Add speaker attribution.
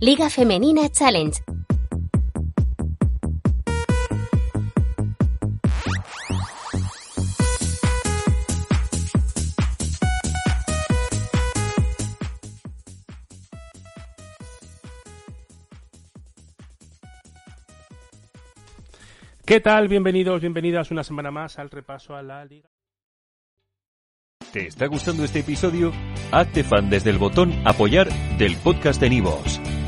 Speaker 1: Liga Femenina Challenge.
Speaker 2: ¿Qué tal? Bienvenidos, bienvenidas una semana más al repaso a la Liga.
Speaker 3: ¿Te está gustando este episodio? Hazte fan desde el botón Apoyar del podcast de Nivos.